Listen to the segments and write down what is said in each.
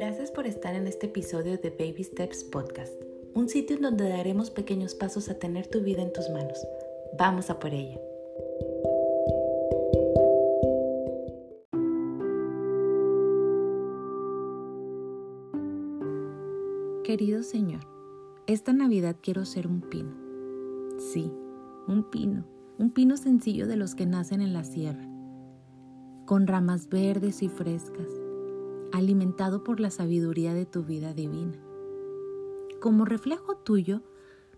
Gracias por estar en este episodio de Baby Steps Podcast, un sitio en donde daremos pequeños pasos a tener tu vida en tus manos. Vamos a por ella. Querido Señor, esta Navidad quiero ser un pino. Sí, un pino, un pino sencillo de los que nacen en la sierra, con ramas verdes y frescas alimentado por la sabiduría de tu vida divina. Como reflejo tuyo,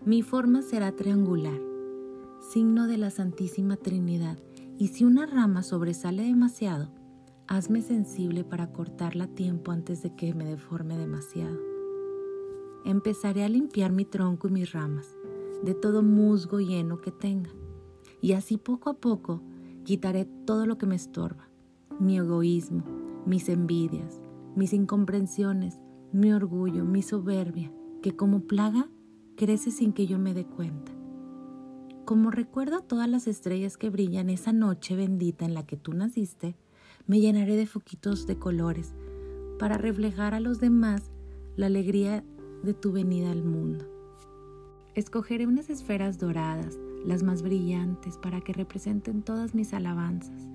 mi forma será triangular, signo de la Santísima Trinidad, y si una rama sobresale demasiado, hazme sensible para cortarla tiempo antes de que me deforme demasiado. Empezaré a limpiar mi tronco y mis ramas de todo musgo lleno que tenga, y así poco a poco quitaré todo lo que me estorba, mi egoísmo, mis envidias, mis incomprensiones, mi orgullo, mi soberbia, que como plaga crece sin que yo me dé cuenta. Como recuerdo todas las estrellas que brillan esa noche bendita en la que tú naciste, me llenaré de foquitos de colores para reflejar a los demás la alegría de tu venida al mundo. Escogeré unas esferas doradas, las más brillantes, para que representen todas mis alabanzas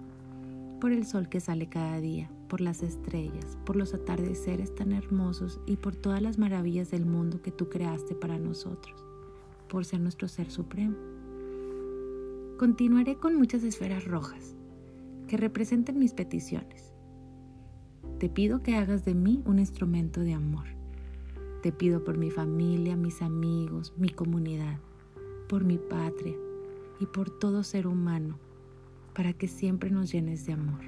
por el sol que sale cada día, por las estrellas, por los atardeceres tan hermosos y por todas las maravillas del mundo que tú creaste para nosotros, por ser nuestro ser supremo. Continuaré con muchas esferas rojas que representen mis peticiones. Te pido que hagas de mí un instrumento de amor. Te pido por mi familia, mis amigos, mi comunidad, por mi patria y por todo ser humano para que siempre nos llenes de amor.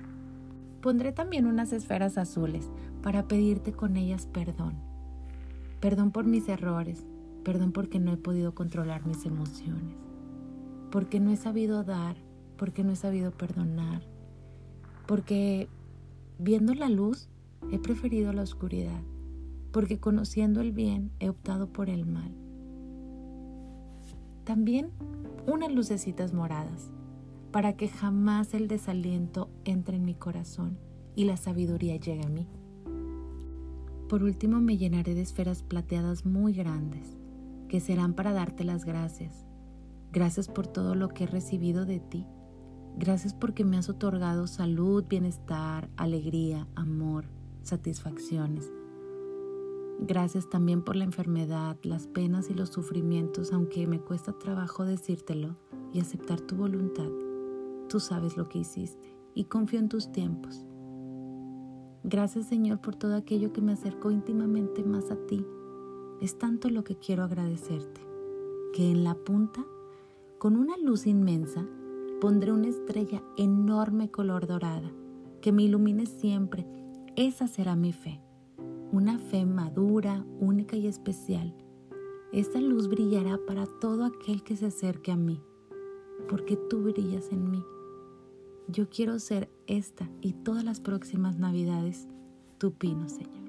Pondré también unas esferas azules para pedirte con ellas perdón. Perdón por mis errores, perdón porque no he podido controlar mis emociones, porque no he sabido dar, porque no he sabido perdonar, porque viendo la luz he preferido la oscuridad, porque conociendo el bien he optado por el mal. También unas lucecitas moradas para que jamás el desaliento entre en mi corazón y la sabiduría llegue a mí. Por último me llenaré de esferas plateadas muy grandes, que serán para darte las gracias. Gracias por todo lo que he recibido de ti. Gracias porque me has otorgado salud, bienestar, alegría, amor, satisfacciones. Gracias también por la enfermedad, las penas y los sufrimientos, aunque me cuesta trabajo decírtelo y aceptar tu voluntad. Tú sabes lo que hiciste y confío en tus tiempos. Gracias Señor por todo aquello que me acercó íntimamente más a ti. Es tanto lo que quiero agradecerte, que en la punta, con una luz inmensa, pondré una estrella enorme color dorada, que me ilumine siempre. Esa será mi fe, una fe madura, única y especial. Esta luz brillará para todo aquel que se acerque a mí, porque tú brillas en mí. Yo quiero ser esta y todas las próximas navidades tu pino, Señor.